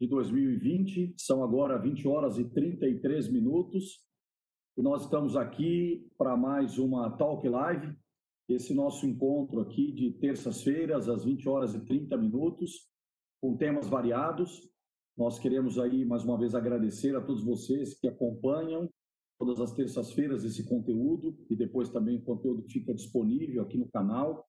de 2020. São agora 20 horas e 33 minutos. E nós estamos aqui para mais uma Talk Live, esse nosso encontro aqui de terças-feiras, às 20 horas e 30 minutos, com temas variados. Nós queremos aí, mais uma vez, agradecer a todos vocês que acompanham todas as terças-feiras esse conteúdo e depois também o conteúdo que fica disponível aqui no canal.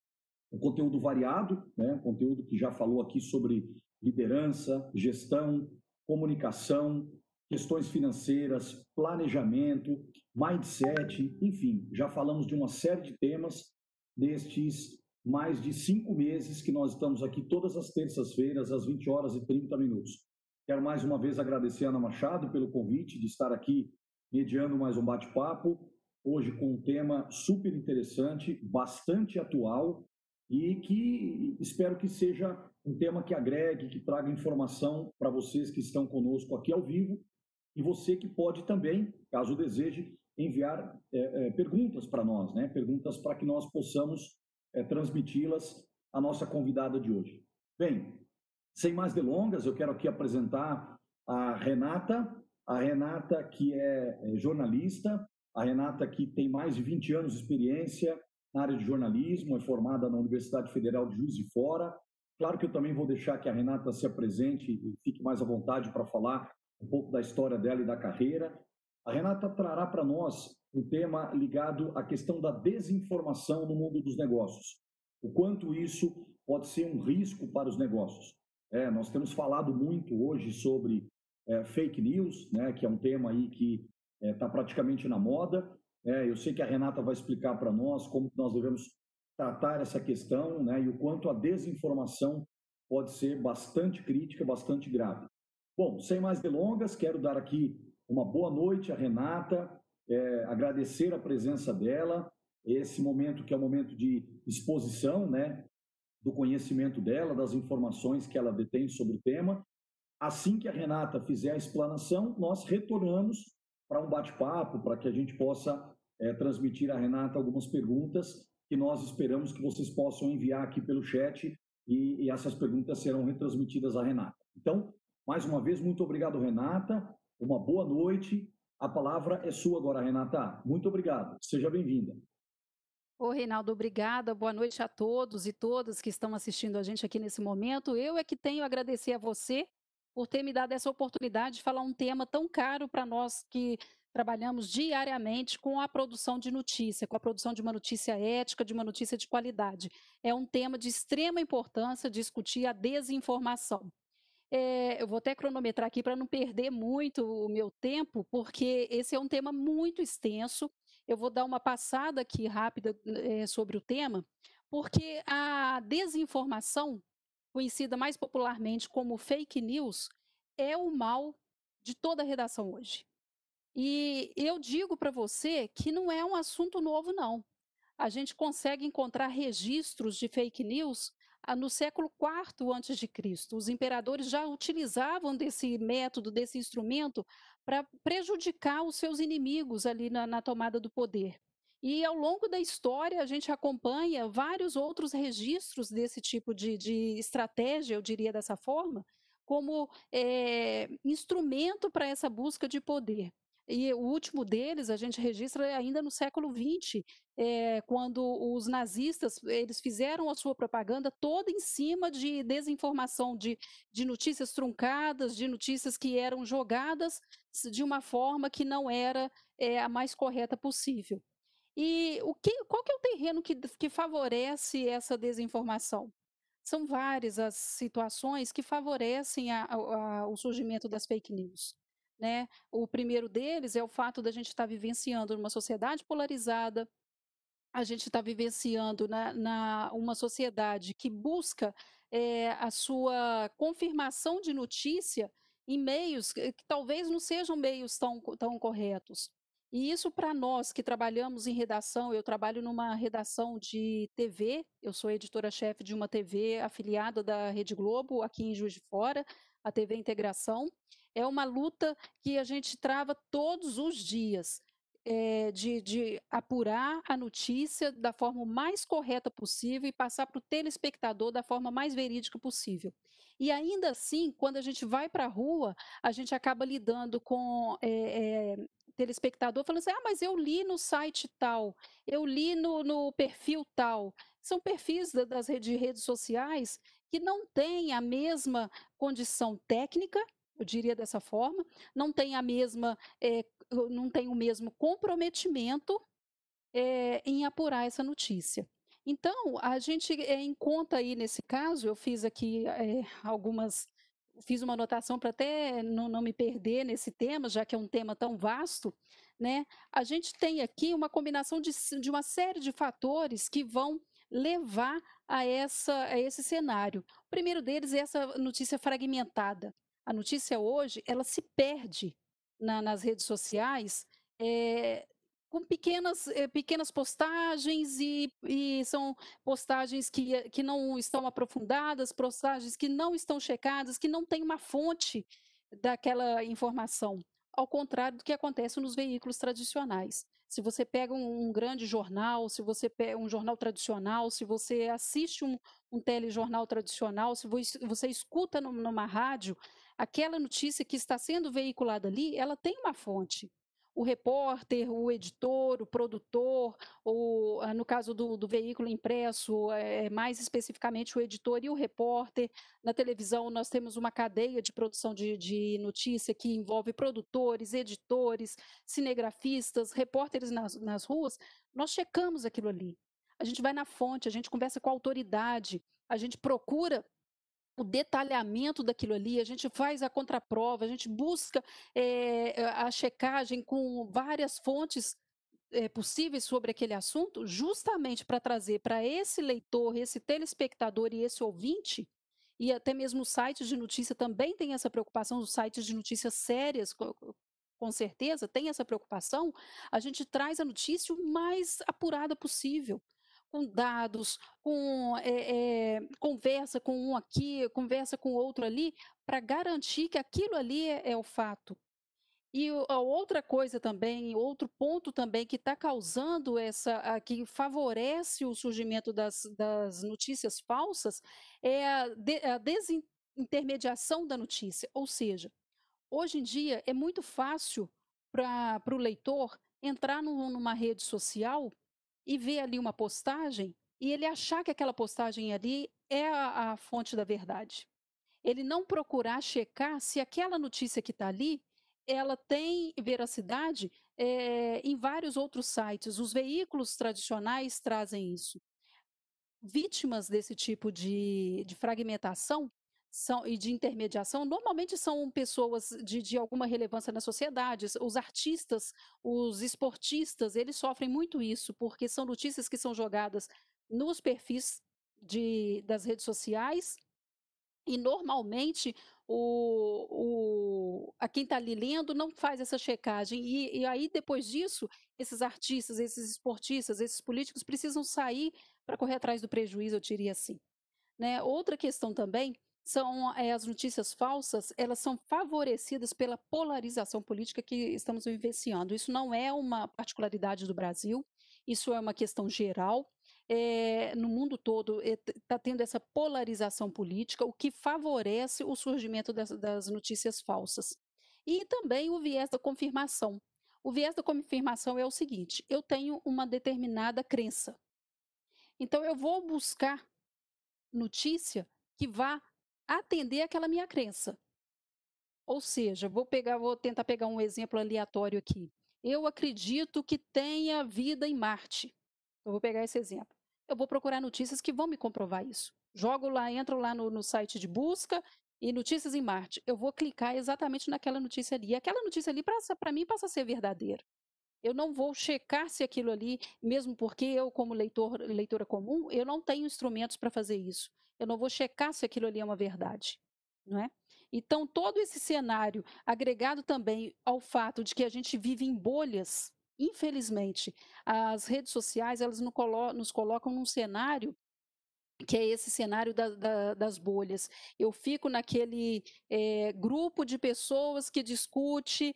Um conteúdo variado, né? um conteúdo que já falou aqui sobre liderança, gestão, comunicação, questões financeiras, planejamento, mindset, enfim, já falamos de uma série de temas nestes mais de cinco meses que nós estamos aqui todas as terças-feiras, às 20 horas e 30 minutos. Quero mais uma vez agradecer a Ana Machado pelo convite de estar aqui mediando mais um bate-papo, hoje com um tema super interessante, bastante atual e que espero que seja um tema que agregue, que traga informação para vocês que estão conosco aqui ao vivo e você que pode também, caso deseje, enviar é, é, perguntas para nós, né? Perguntas para que nós possamos é, transmiti-las à nossa convidada de hoje. Bem, sem mais delongas, eu quero aqui apresentar a Renata, a Renata que é, jornalista, a Renata que tem mais de 20 anos de experiência na área de jornalismo, é formada na Universidade Federal de Juiz de Fora. Claro que eu também vou deixar que a Renata se apresente e fique mais à vontade para falar um pouco da história dela e da carreira. A Renata trará para nós um tema ligado à questão da desinformação no mundo dos negócios. O quanto isso pode ser um risco para os negócios. É, nós temos falado muito hoje sobre é, fake news, né, que é um tema aí que está é, praticamente na moda. É, eu sei que a Renata vai explicar para nós como nós devemos tratar essa questão né, e o quanto a desinformação pode ser bastante crítica, bastante grave. Bom, sem mais delongas, quero dar aqui uma boa noite à Renata, é, agradecer a presença dela, esse momento que é um momento de exposição, né, do conhecimento dela, das informações que ela detém sobre o tema. Assim que a Renata fizer a explanação, nós retornamos para um bate-papo, para que a gente possa é, transmitir à Renata algumas perguntas que nós esperamos que vocês possam enviar aqui pelo chat e, e essas perguntas serão retransmitidas à Renata. Então, mais uma vez, muito obrigado, Renata. Uma boa noite. A palavra é sua agora, Renata. Muito obrigado. Seja bem-vinda. Ô, Reinaldo, obrigada. Boa noite a todos e todas que estão assistindo a gente aqui nesse momento. Eu é que tenho a agradecer a você por ter me dado essa oportunidade de falar um tema tão caro para nós que trabalhamos diariamente com a produção de notícia, com a produção de uma notícia ética, de uma notícia de qualidade. É um tema de extrema importância discutir a desinformação. É, eu vou até cronometrar aqui para não perder muito o meu tempo, porque esse é um tema muito extenso. Eu vou dar uma passada aqui rápida é, sobre o tema, porque a desinformação, conhecida mais popularmente como fake news, é o mal de toda a redação hoje. E eu digo para você que não é um assunto novo, não. A gente consegue encontrar registros de fake news ah, no século IV a.C. Os imperadores já utilizavam desse método, desse instrumento, para prejudicar os seus inimigos ali na, na tomada do poder. E ao longo da história, a gente acompanha vários outros registros desse tipo de, de estratégia, eu diria dessa forma, como é, instrumento para essa busca de poder. E o último deles a gente registra ainda no século XX, é, eh, quando os nazistas eles fizeram a sua propaganda toda em cima de desinformação, de, de notícias truncadas, de notícias que eram jogadas de uma forma que não era é, a mais correta possível. E o que, qual que é o terreno que, que favorece essa desinformação? São várias as situações que favorecem a, a, o surgimento das fake news. Né? O primeiro deles é o fato da gente estar tá vivenciando uma sociedade polarizada, a gente está vivenciando na, na, uma sociedade que busca é, a sua confirmação de notícia em meios que, que talvez não sejam meios tão, tão corretos. E isso para nós que trabalhamos em redação, eu trabalho numa redação de TV, eu sou editora-chefe de uma TV afiliada da Rede Globo, aqui em Juiz de Fora, a TV Integração, é uma luta que a gente trava todos os dias. é, de, de apurar a notícia da forma mais correta possível e passar para o telespectador da forma mais verídica possível. E ainda assim, quando a gente vai para a rua, a gente acaba lidando com é, é, telespectador falando assim: ah, mas eu li no site tal, eu li no, no perfil tal. São perfis das redes, redes sociais que não têm a mesma condição técnica, eu diria dessa forma, não tem a mesma, é, não tem o mesmo comprometimento é, em apurar essa notícia. Então, a gente é, encontra aí nesse caso, eu fiz aqui é, algumas, fiz uma anotação para até não, não me perder nesse tema, já que é um tema tão vasto, né? A gente tem aqui uma combinação de, de uma série de fatores que vão levar a, essa, a esse cenário. O primeiro deles é essa notícia fragmentada. A notícia hoje, ela se perde na, nas redes sociais, é, com pequenas, eh, pequenas postagens e, e, são postagens que, que não estão aprofundadas, postagens que não estão checadas, que não têm uma fonte daquela informação, ao contrário do que acontece nos veículos tradicionais. Se você pega um, um grande jornal, se você pega um jornal tradicional, se você assiste um, um telejornal tradicional, se você escuta numa rádio, aquela notícia que está sendo veiculada ali, ela tem uma fonte o repórter, o editor, o produtor, ou ah, no caso do, do veículo impresso, é, mais especificamente o editor e o repórter. Na televisão, nós temos uma cadeia de produção de, de notícia que envolve produtores, editores, cinegrafistas, repórteres nas, nas ruas. Nós checamos aquilo ali. A gente vai na fonte, a gente conversa com a autoridade, a gente procura o detalhamento daquilo ali, a gente faz a contraprova, a gente busca é, a checagem com várias fontes é, possíveis sobre aquele assunto, justamente para trazer para esse leitor, esse telespectador e esse ouvinte, e até mesmo os sites de notícia também tem essa preocupação, os sites de notícias sérias, com certeza, tem essa preocupação, a gente traz a notícia o mais apurada possível com dados, com é, é, conversa com um aqui, conversa com outro ali, para garantir que aquilo ali é, é o fato. E a outra coisa também, outro ponto também que está causando essa, que favorece o surgimento das, das notícias falsas, é a, de, a desintermediação da notícia. Ou seja, hoje em dia é muito fácil para o leitor entrar no, numa rede social e ver ali uma postagem e ele achar que aquela postagem ali é a, a fonte da verdade. Ele não procurar checar se aquela notícia que está ali ela tem veracidade é, em vários outros sites. Os veículos tradicionais trazem isso. Vítimas desse tipo de, de fragmentação são, e de intermediação normalmente são pessoas de, de alguma relevância na sociedade. Os artistas, os esportistas, eles sofrem muito isso, porque são notícias que são jogadas nos perfis de, das redes sociais e normalmente o, o, a quem está ali lendo não faz essa checagem. E, e, aí, depois disso, esses artistas, esses esportistas, esses políticos precisam sair para correr atrás do prejuízo, eu diria assim. Né? Outra questão também são é, as notícias falsas, elas são favorecidas pela polarização política que estamos vivenciando. Isso não é uma particularidade do Brasil, isso é uma questão geral. É, no mundo todo está eh, tendo essa polarização política, o que favorece o surgimento das, das notícias falsas. E também o viés da confirmação. O viés da confirmação é o seguinte: eu tenho uma determinada crença. Então, eu vou buscar notícia que vá atender aquela minha crença. Ou seja, vou pegar, vou tentar pegar um exemplo aleatório aqui. Eu acredito que tenha vida em Marte. Eu vou pegar esse exemplo. Eu vou procurar notícias que vão me comprovar isso. Jogo lá, entro lá no, no site de busca e notícias em Marte. Eu vou clicar exatamente naquela notícia ali. E aquela notícia ali, para mim, passa a ser verdadeira. Eu não vou checar se aquilo ali, mesmo porque eu, como leitor, leitora comum, eu não tenho instrumentos para fazer isso eu não vou checar se aquilo ali é uma verdade, não é? Então, todo esse cenário, agregado também ao fato de que a gente vive em bolhas, infelizmente, as redes sociais, elas nos colocam num cenário que é esse cenário da, da, das bolhas. Eu fico naquele é, grupo de pessoas que discute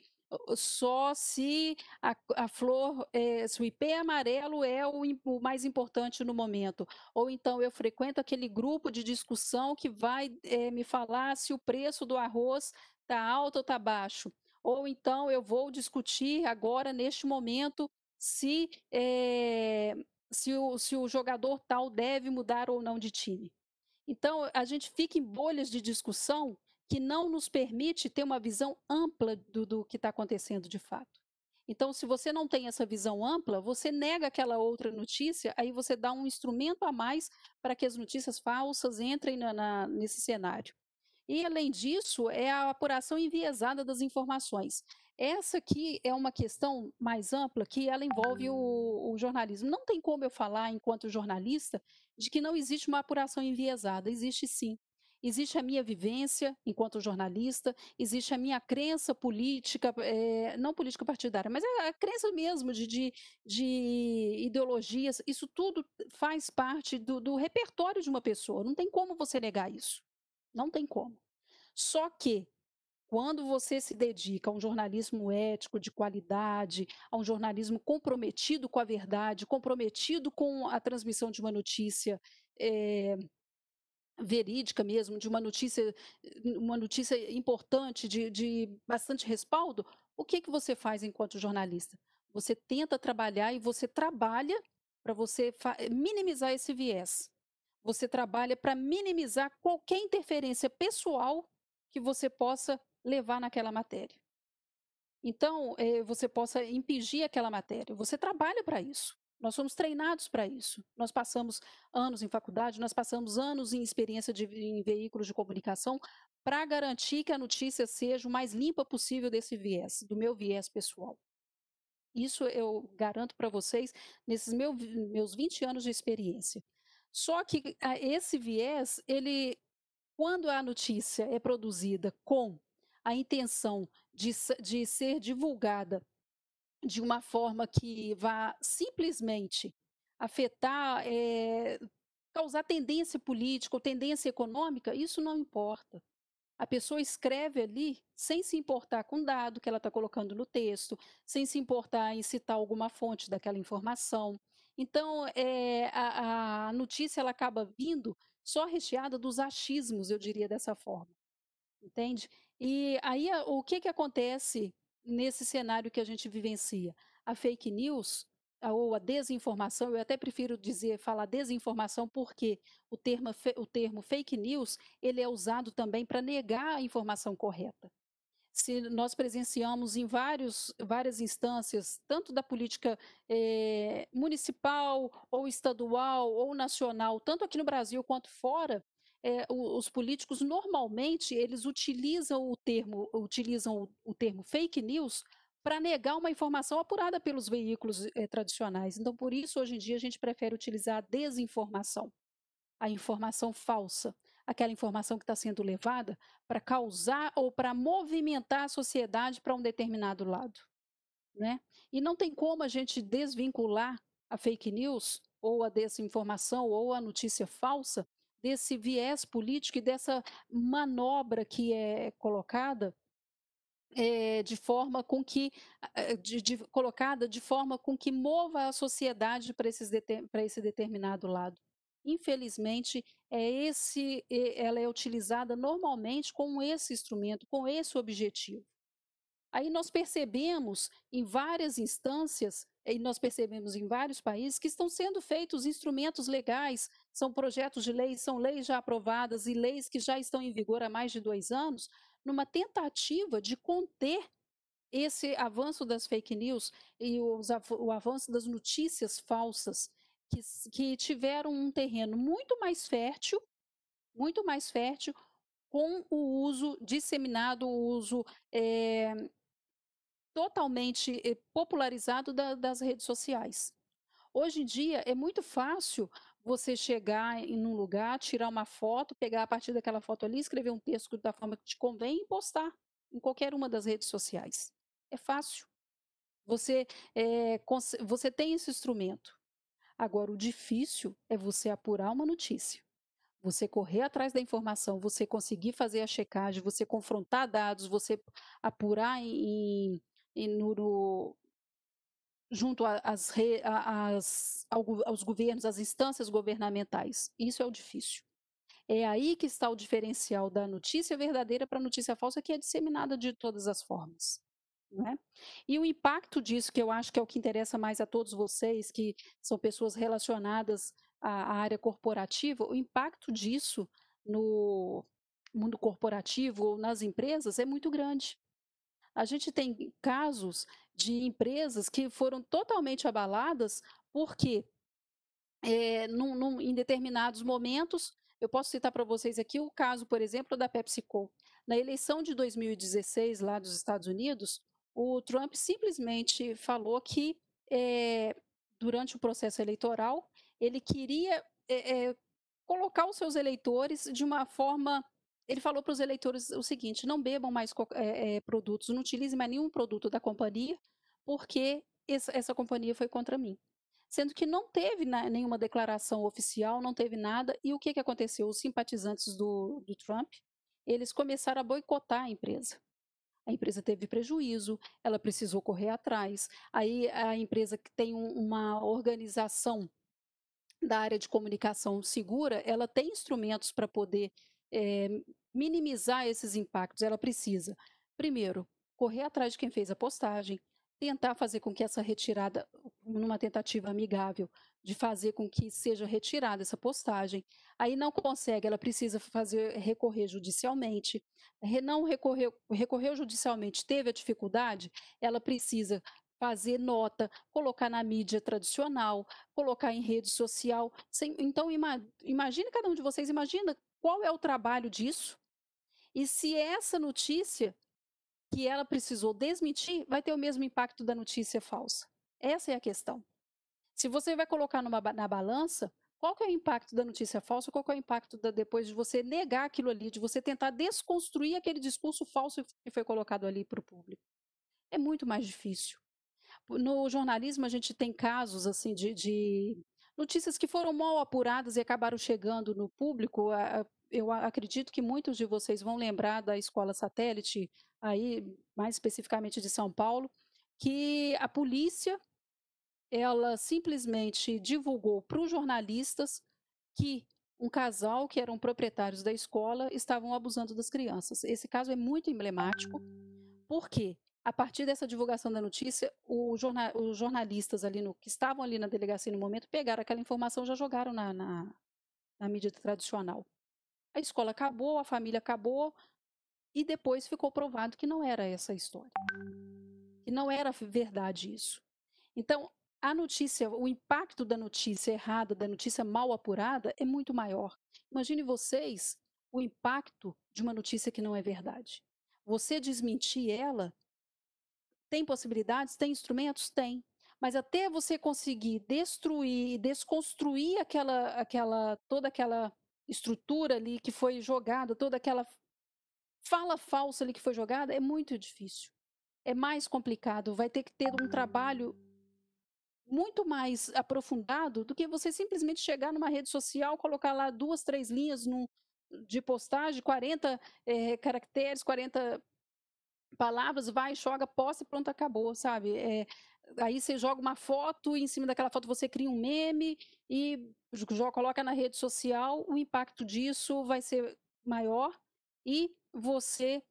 só se a, a flor, é, se o ipê amarelo é o, o, mais importante no momento. Ou então eu frequento aquele grupo de discussão que vai é, me falar se o preço do arroz está alto ou está baixo. Ou então eu vou discutir agora, neste momento, se, é, se, o, se o jogador tal deve mudar ou não de time. Então, a gente fica em bolhas de discussão que não nos permite ter uma visão ampla do, do que está acontecendo de fato. Então, se você não tem essa visão ampla, você nega aquela outra notícia, aí você dá um instrumento a mais para que as notícias falsas entrem na, na, nesse cenário. E, além disso, é a apuração enviesada das informações. Essa aqui é uma questão mais ampla que ela envolve o, o, jornalismo. Não tem como eu falar, enquanto jornalista, de que não existe uma apuração enviesada. Existe sim. Existe a minha vivência enquanto jornalista, existe a minha crença política, é, não política partidária, mas a, a crença mesmo de, de, de, ideologias. Isso tudo faz parte do, do repertório de uma pessoa. Não tem como você negar isso. Não tem como. Só que quando você se dedica a um jornalismo ético, de qualidade, a um jornalismo comprometido com a verdade, comprometido com a transmissão de uma notícia é, verídica mesmo, de uma notícia, uma notícia importante, de, de bastante respaldo, o que, que você faz enquanto jornalista? Você tenta trabalhar e você trabalha para você minimizar esse viés. Você trabalha para minimizar qualquer interferência pessoal que você possa levar naquela matéria. Então, eh, você possa impingir aquela matéria. Você trabalha para isso. Nós somos treinados para isso. Nós passamos anos em faculdade, nós passamos anos em experiência de, em veículos de comunicação para garantir que a notícia seja o mais limpa possível desse viés, do meu viés pessoal. Isso eu garanto para vocês nesses meu, meus 20 anos de experiência. Só que esse viés, ele, quando a notícia é produzida com a intenção de, de ser divulgada de uma forma que vá simplesmente afetar, é, causar tendência política ou tendência econômica, isso não importa. A pessoa escreve ali sem se importar com o dado que ela está colocando no texto, sem se importar em citar alguma fonte daquela informação. Então, é, a, a notícia ela acaba vindo só recheada dos achismos, eu diria dessa forma. Entende? E aí o que, que acontece nesse cenário que a gente vivencia? A fake news ou a desinformação, eu até prefiro dizer, falar desinformação, porque o termo, o termo fake news ele é usado também para negar a informação correta se nós presenciamos em vários, várias instâncias, tanto da política eh, municipal, ou estadual, ou nacional, tanto aqui no Brasil quanto fora, eh, os políticos normalmente eles utilizam o termo, utilizam o, o termo fake news para negar uma informação apurada pelos veículos eh, tradicionais. Então, por isso, hoje em dia, a gente prefere utilizar a desinformação, a informação falsa aquela informação que está sendo levada para causar ou para movimentar a sociedade para um determinado lado. Né? E não tem como a gente desvincular a fake news, ou a desinformação, ou a notícia falsa, desse viés político e dessa manobra que é colocada é, de forma com que de, de, colocada de forma com que mova a sociedade para esse determinado lado. Infelizmente, é esse, ela é utilizada normalmente com esse instrumento, com esse objetivo. Aí nós percebemos em várias instâncias, e nós percebemos em vários países, que estão sendo feitos instrumentos legais, são projetos de lei, são leis já aprovadas e leis que já estão em vigor há mais de dois anos, numa tentativa de conter esse avanço das fake news e os, o avanço das notícias falsas que, que tiveram um terreno muito mais fértil, muito mais fértil, com o uso disseminado, o uso é, totalmente eh, popularizado da, das redes sociais. Hoje em dia é muito fácil você chegar em um lugar, tirar uma foto, pegar a partir daquela foto ali, escrever um texto da forma que te convém e postar em qualquer uma das redes sociais. É fácil. Você, é, você tem esse instrumento. Agora, o difícil é você apurar uma notícia. Você correr atrás da informação, você conseguir fazer a checagem, você confrontar dados, você apurar em, no, junto às, aos governos, às instâncias governamentais. Isso é o difícil. É aí que está o diferencial da notícia verdadeira para a notícia falsa, que é disseminada de todas as formas. Né? E o impacto disso, que eu acho que é o que interessa mais a todos vocês, que são pessoas relacionadas à área corporativa, o impacto disso no mundo corporativo ou nas empresas é muito grande. A gente tem casos de empresas que foram totalmente abaladas porque, é, num, num, em determinados momentos, eu posso citar para vocês aqui o caso, por exemplo, da PepsiCo. Na eleição de 2016, lá dos Estados Unidos, o Trump simplesmente falou que, é, durante o processo eleitoral, ele queria é, colocar os seus eleitores de uma forma ele falou para os eleitores o seguinte: não bebam mais é, é, produtos, não utilizem mais nenhum produto da companhia, porque essa, essa companhia foi contra mim. Sendo que não teve na, nenhuma declaração oficial, não teve nada. E o que, que aconteceu? Os simpatizantes do, do Trump, eles começaram a boicotar a empresa. A empresa teve prejuízo, ela precisou correr atrás. Aí a empresa que tem um, uma organização da área de comunicação segura, ela tem instrumentos para poder é, minimizar esses impactos, ela precisa, primeiro, correr atrás de quem fez a postagem, tentar fazer com que essa retirada, numa tentativa amigável, de fazer com que seja retirada essa postagem. Aí não consegue, ela precisa fazer recorrer judicialmente. Não recorreu, recorreu judicialmente, teve a dificuldade, ela precisa fazer nota, colocar na mídia tradicional, colocar em rede social. Então, imagine cada um de vocês, imagina qual é o trabalho disso? E se essa notícia que ela precisou desmentir vai ter o mesmo impacto da notícia falsa? Essa é a questão. Se você vai colocar numa, na balança, qual é o impacto da notícia falsa? Qual é o impacto da, depois de você negar aquilo ali, de você tentar desconstruir aquele discurso falso que foi colocado ali para o público? É muito mais difícil. No jornalismo, a gente tem casos assim de, de notícias que foram mal apuradas e acabaram chegando no público. Eu acredito que muitos de vocês vão lembrar da escola satélite, aí mais especificamente de São Paulo, que a polícia ela simplesmente divulgou para os jornalistas que um casal que eram proprietários da escola estavam abusando das crianças. Esse caso é muito emblemático, porque a partir dessa divulgação da notícia, os jornalistas ali no, que estavam ali na delegacia no momento pegaram aquela informação e já jogaram na, na, na mídia tradicional. A escola acabou, a família acabou, e depois ficou provado que não era essa a história. Que não era verdade isso. Então, a notícia, o impacto da notícia errada, da notícia mal apurada, é muito maior. Imagine vocês o impacto de uma notícia que não é verdade. Você desmentir ela tem possibilidades? Tem instrumentos? Tem. Mas até você conseguir destruir, desconstruir aquela, aquela, toda aquela estrutura ali que foi jogada, toda aquela fala falsa ali que foi jogada, é muito difícil. É mais complicado. Vai ter que ter um trabalho muito mais aprofundado do que você simplesmente chegar numa rede social, colocar lá duas, três linhas num, de postagem, 40 é, caracteres, 40 palavras, vai, joga, posta e pronto, acabou, sabe? É, aí você joga uma foto e em cima daquela foto você cria um meme e coloca na rede social, o impacto disso vai ser maior e você,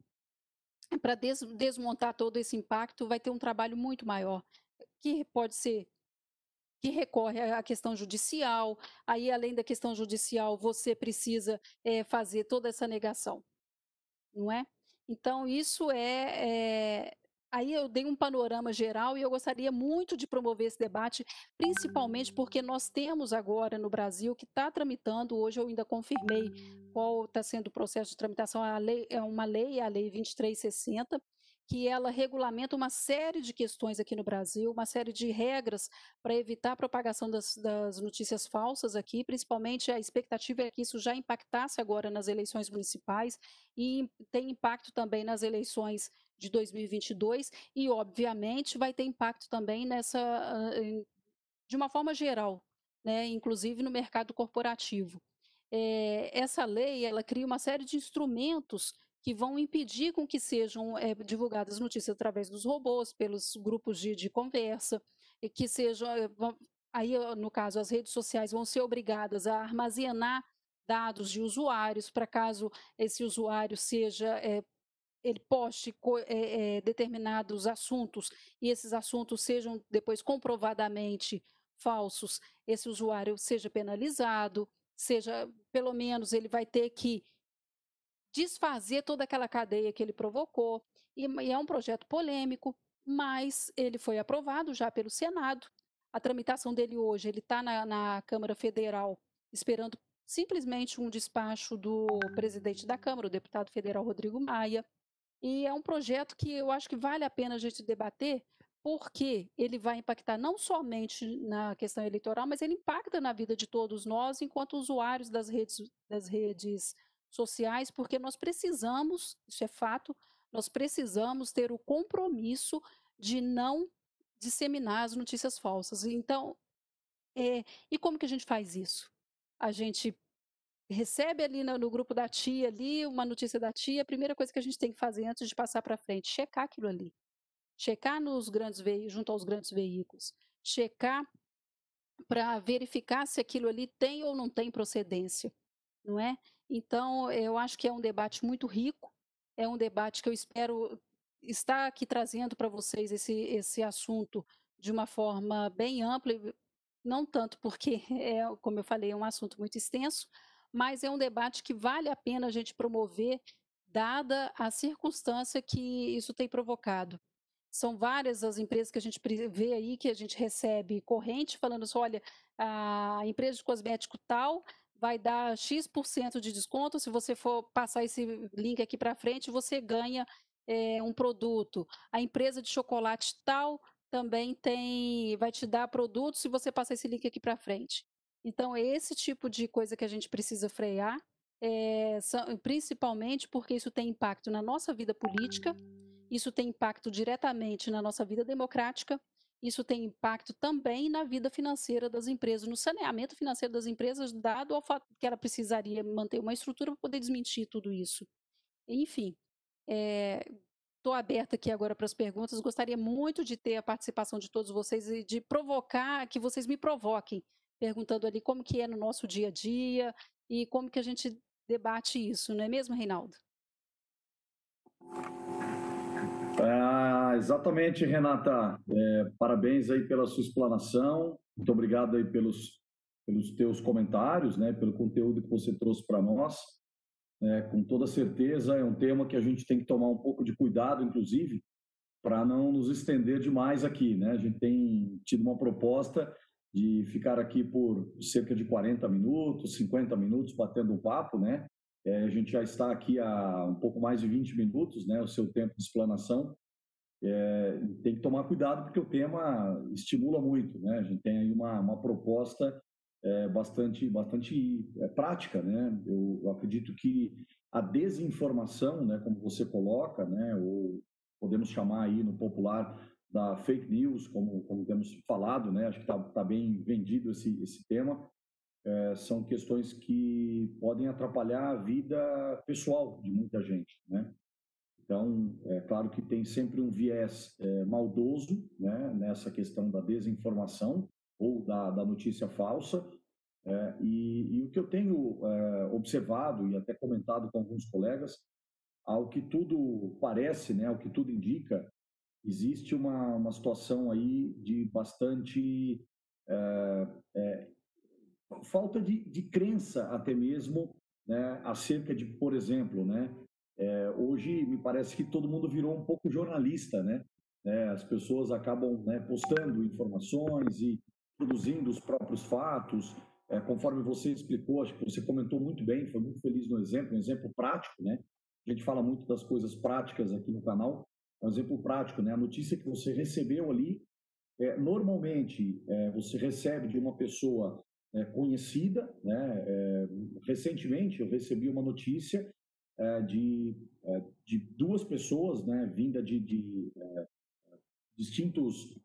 para des, desmontar todo esse impacto, vai ter um trabalho muito maior, que pode ser que recorre à questão judicial, aí além da questão judicial você precisa é, fazer toda essa negação, não é? Então, isso é, é, Aí eu dei um panorama geral e eu gostaria muito de promover esse debate, principalmente porque nós temos agora no Brasil que está tramitando, hoje eu ainda confirmei qual está sendo o processo de tramitação, a lei, é uma lei, a Lei 2360, que ela regulamenta uma série de questões aqui no Brasil, uma série de regras para evitar a propagação das, das, notícias falsas aqui, principalmente a expectativa é que isso já impactasse agora nas eleições municipais e tem impacto também nas eleições de 2022 e, obviamente, vai ter impacto também nessa, de uma forma geral, né, inclusive no mercado corporativo. É, essa lei ela cria uma série de instrumentos que vão impedir com que sejam é, divulgadas notícias através dos robôs, pelos grupos de, de conversa, e que sejam, aí no caso as redes sociais vão ser obrigadas a armazenar dados de usuários para caso esse usuário seja é, ele poste é, é, determinados assuntos e esses assuntos sejam depois comprovadamente falsos, esse usuário seja penalizado, seja pelo menos ele vai ter que desfazer toda aquela cadeia que ele provocou. E, e é um projeto polêmico, mas ele foi aprovado já pelo Senado. A tramitação dele hoje, ele está na, na Câmara Federal esperando simplesmente um despacho do presidente da Câmara, o deputado federal Rodrigo Maia. E é um projeto que eu acho que vale a pena a gente debater, porque ele vai impactar não somente na questão eleitoral, mas ele impacta na vida de todos nós, enquanto usuários das redes, das redes sociais, porque nós precisamos, isso é fato, nós precisamos ter o compromisso de não disseminar as notícias falsas. Então, é, e como que a gente faz isso? A gente recebe ali no, no, grupo da tia ali uma notícia da tia, a primeira coisa que a gente tem que fazer antes de passar para frente, checar aquilo ali. Checar nos grandes veículos, junto aos grandes veículos. Checar para verificar se aquilo ali tem ou não tem procedência, não é? Então, eu acho que é um debate muito rico, é um debate que eu espero estar aqui trazendo para vocês esse, esse assunto de uma forma bem ampla, não tanto porque é, como eu falei, é um assunto muito extenso, mas é um debate que vale a pena a gente promover, dada a circunstância que isso tem provocado. São várias as empresas que a gente vê aí, que a gente recebe corrente, falando assim, olha, a empresa de cosmético tal vai dar X% de desconto, se você for passar esse link aqui para frente, você ganha é, um produto. A empresa de chocolate tal também tem, vai te dar produtos se você passar esse link aqui para frente. Então, é esse tipo de coisa que a gente precisa frear, é, principalmente porque isso tem impacto na nossa vida política, isso tem impacto diretamente na nossa vida democrática, isso tem impacto também na vida financeira das empresas, no saneamento financeiro das empresas, dado ao fato que ela precisaria manter uma estrutura para poder desmentir tudo isso. Enfim, estou é, aberta aqui agora para as perguntas. Gostaria muito de ter a participação de todos vocês e de provocar, que vocês me provoquem perguntando ali como que é no nosso dia a dia e como que a gente debate isso, não é mesmo, Reinaldo? Ah, exatamente, Renata. É, parabéns aí pela sua explanação. Muito obrigado aí pelos, pelos teus comentários, né, pelo conteúdo que você trouxe para nós. É, com toda certeza é um tema que a gente tem que tomar um pouco de cuidado, inclusive, para não nos estender demais aqui, né? A gente tem tido uma proposta de ficar aqui por cerca de 40 minutos, 50 minutos batendo um papo, né? É, a gente já está aqui há um pouco mais de 20 minutos, né? O seu tempo de explanação. É, tem que tomar cuidado porque o tema estimula muito, né? A gente tem aí uma, uma proposta é, bastante, bastante é, prática, né? Eu, eu, acredito que a desinformação, né? Como você coloca, né? Ou podemos chamar aí no popular da fake news, como, como temos falado, né? acho que está tá bem vendido esse, esse tema, é, são questões que podem atrapalhar a vida pessoal de muita gente. Né? Então, é claro que tem sempre um viés é, maldoso né, nessa questão da desinformação ou da, da notícia falsa, é, e, e, o que eu tenho é, observado e até comentado com alguns colegas, ao que tudo parece, né, ao que tudo indica, existe uma, uma situação aí de bastante é, é, falta de, de crença até mesmo né, acerca de, por exemplo, né, é, hoje me parece que todo mundo virou um pouco jornalista, né? É, as pessoas acabam né, postando informações e produzindo os próprios fatos. É, conforme você explicou, acho que você comentou muito bem, foi muito feliz no exemplo, um exemplo prático, né? A gente fala muito das coisas práticas aqui no canal, um exemplo prático, né? A notícia que você recebeu ali, é, normalmente é, você recebe de uma pessoa é, conhecida, né? É, recentemente eu recebi uma notícia é, de, é, de duas pessoas, né? Vinda de, de distintos,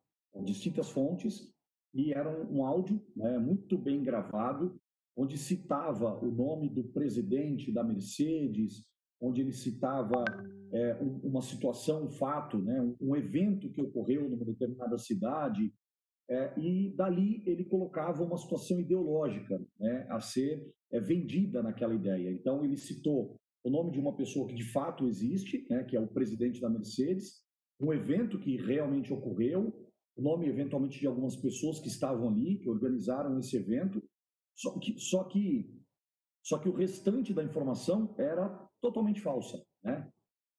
distintas fontes e era um áudio né, muito bem gravado, onde citava o nome do presidente da Mercedes, onde ele citava é, uma situação, um fato, né, um, evento que ocorreu numa determinada cidade, é, e dali ele colocava uma situação ideológica né, a ser é, vendida naquela ideia. Então ele citou o nome de uma pessoa que de fato existe, né, que é o presidente da Mercedes, um evento que realmente ocorreu, o nome eventualmente de algumas pessoas que estavam ali, que organizaram esse evento, só que, só que, só que o restante da informação era totalmente falsa, né?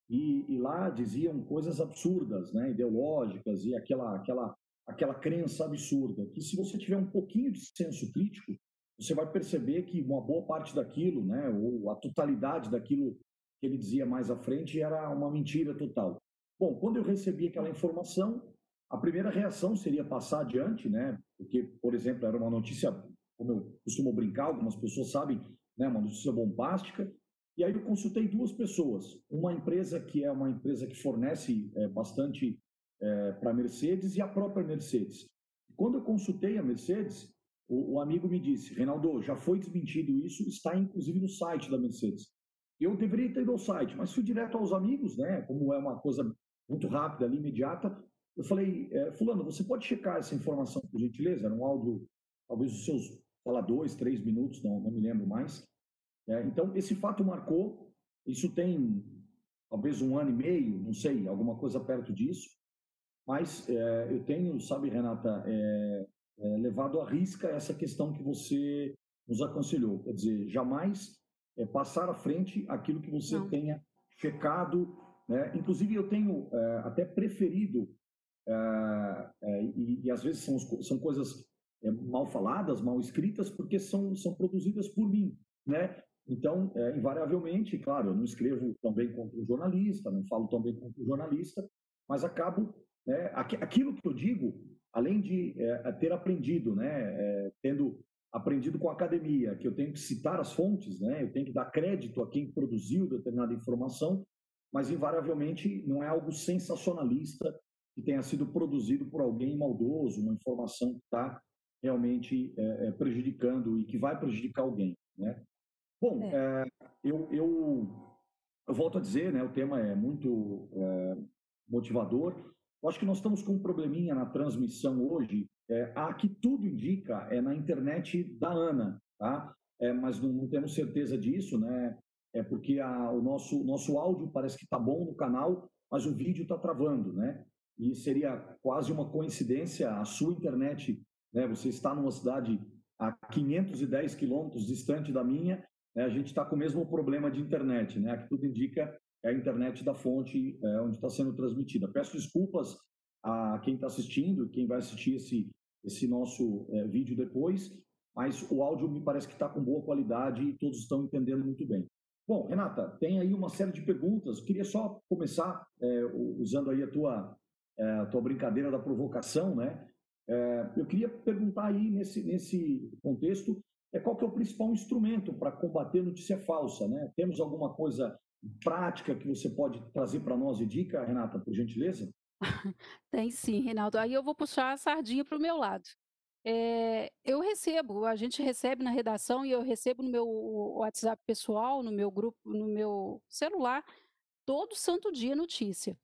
E, e lá diziam coisas absurdas, né, ideológicas e aquela, aquela, aquela crença absurda, que se você tiver um pouquinho de senso crítico, você vai perceber que uma boa parte daquilo, né, ou a totalidade daquilo que ele dizia mais à frente era uma mentira total. Bom, quando eu recebi aquela informação, a primeira reação seria passar adiante, né? Porque, por exemplo, era uma notícia, como eu costumo brincar, algumas pessoas sabem, né, uma notícia bombástica. E aí eu consultei duas pessoas, uma empresa que é uma empresa que fornece é, bastante é, para a Mercedes e a própria Mercedes. Quando eu consultei a Mercedes, o, o, amigo me disse, Reinaldo, já foi desmentido isso, está inclusive no site da Mercedes. Eu deveria ter ido ao site, mas fui direto aos amigos, né? Como é uma coisa muito rápida ali, imediata. Eu falei, é, fulano, você pode checar essa informação, por gentileza? Era um áudio, talvez os seus, lá, dois, três minutos, não, não me lembro mais. É, então, esse fato marcou, isso tem talvez um ano e meio, não sei, alguma coisa perto disso. Mas é, eu tenho, sabe, Renata, é, é, levado à risca essa questão que você nos aconselhou. Quer dizer, jamais é, passar à frente aquilo que você Não. tenha checado. Né? Inclusive, eu tenho é, até preferido, é, é, e, e, às vezes são, são coisas é, mal faladas, mal escritas, porque são, são produzidas por mim. Né? Então, invariavelmente, claro, eu não escrevo tão bem quanto o jornalista, não falo tão bem quanto o jornalista, mas acabo, né, aquilo que eu digo, além de é, ter aprendido, né, é, tendo aprendido com a academia, que eu tenho que citar as fontes, né, eu tenho que dar crédito a quem produziu determinada informação, mas invariavelmente não é algo sensacionalista que tenha sido produzido por alguém maldoso, uma informação que está realmente é, prejudicando e que vai prejudicar alguém, né? Bom, é. eu, eu, eu, volto a dizer, né, o tema é muito motivador, eu acho que nós estamos com um probleminha na transmissão hoje. É, a que tudo indica é na internet da Ana, tá? É, mas não, não, temos certeza disso, né? É porque a, o nosso, nosso áudio parece que está bom no canal, mas o vídeo está travando, né? E seria quase uma coincidência a sua internet, né? Você está numa cidade a 510 quilômetros distante da minha, né? a gente está com o mesmo problema de internet, né? A que tudo indica é a internet da fonte é, onde está sendo transmitida. Peço desculpas a quem está assistindo, quem vai assistir esse, esse nosso é, vídeo depois, mas o áudio me parece que está com boa qualidade e todos estão entendendo muito bem. Bom, Renata, tem aí uma série de perguntas. Queria só começar é, usando aí a tua, é, a tua brincadeira da provocação, né? É, eu queria perguntar aí nesse, nesse contexto é, qual que é o principal instrumento para combater notícia falsa, né? Temos alguma coisa prática que você pode trazer para nós e dica, Renata, por gentileza? Tem sim, Reinaldo. Aí eu vou puxar a sardinha para o meu lado. É, eu recebo, a gente recebe na redação e eu recebo no meu WhatsApp pessoal, no meu grupo, no meu celular, todo santo dia notícia.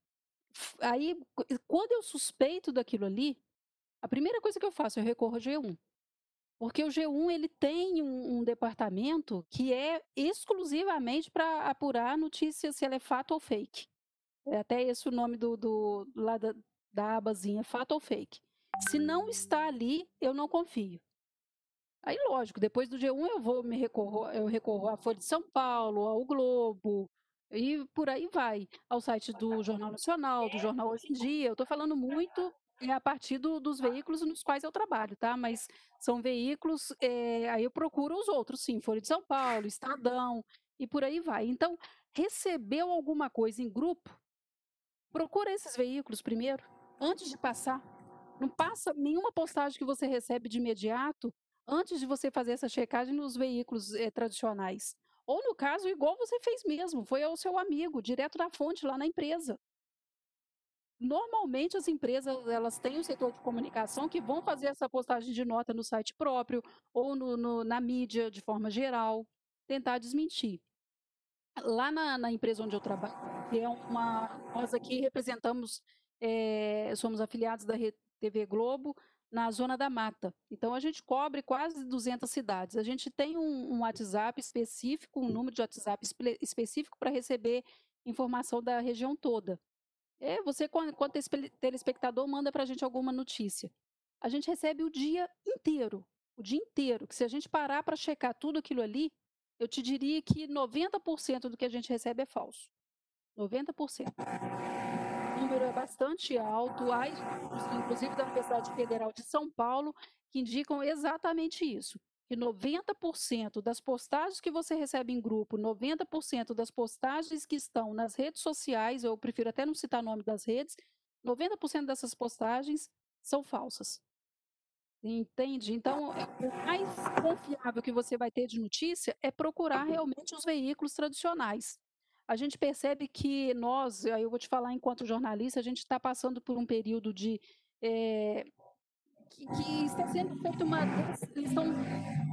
Aí, quando eu suspeito daquilo ali, a primeira coisa que eu faço, eu recorro ao G1. Porque o G1 ele tem um, um departamento que é exclusivamente para apurar notícias se ela é fato ou fake. É até esse o nome do, do lá da, da abazinha, fato ou fake. Se não está ali, eu não confio. Aí, lógico, depois do G1 eu vou me recorro, eu recorro à Folha de São Paulo, ao Globo, e por aí vai, ao site do Jornal Nacional, do Jornal Hoje em Dia. Eu estou falando muito é a partir do, dos veículos nos quais eu trabalho, tá? Mas são veículos, é, aí eu procuro os outros, sim, Folha de São Paulo, Estadão e por aí vai. Então, recebeu alguma coisa em grupo, procura esses veículos primeiro, antes de passar. Não passa nenhuma postagem que você recebe de imediato antes de você fazer essa checagem nos veículos é, tradicionais. Ou no caso, igual você fez mesmo, foi ao seu amigo, direto da fonte lá na empresa. Normalmente as empresas elas têm um setor de comunicação que vão fazer essa postagem de nota no site próprio ou no, no, na mídia de forma geral, tentar desmentir. lá na, na, empresa onde eu trabalho, que é uma, nós aqui representamos, é, somos afiliados da TV Globo na Zona da Mata. Então, a gente cobre quase 200 cidades. A gente tem um, um WhatsApp específico, um número de WhatsApp específico para receber informação da região toda. É, você, quando telespectador, manda para a gente alguma notícia. A gente recebe o dia inteiro, o dia inteiro, que se a gente parar para checar tudo aquilo ali, eu te diria que 90% do que a gente recebe é falso. 90%. O número é bastante alto. Há inclusive da Universidade Federal de São Paulo, que indicam exatamente isso. Que 90% das postagens que você recebe em grupo, 90% das postagens que estão nas redes sociais, eu prefiro até não citar o nome das redes, 90% dessas postagens são falsas. Entende? Então, é, o mais confiável que você vai ter de notícia é procurar realmente os veículos tradicionais. A gente percebe que nós, eu vou te falar enquanto jornalista, a gente está passando por um período de. É, que, que, está sendo feita uma. Eles estão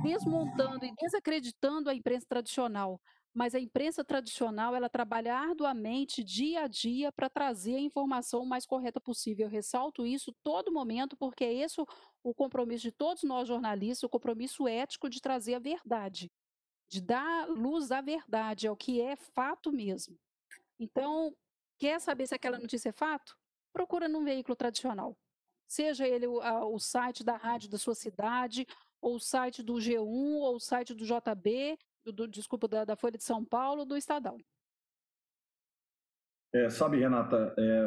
desmontando e desacreditando a imprensa tradicional mas a imprensa tradicional ela trabalha arduamente dia a dia para trazer a informação mais correta possível. Eu ressalto isso todo momento porque é esse o compromisso de todos nós jornalistas, o compromisso ético de trazer a verdade, de dar luz à verdade, ao que é fato mesmo. Então, quer saber se aquela notícia é fato? Procura num veículo tradicional. Seja ele o, a, o site da rádio da sua cidade, ou o site do G1, ou o site do JB, do, desculpa, da, da, Folha de São Paulo, do Estadão. É, sabe, Renata, é,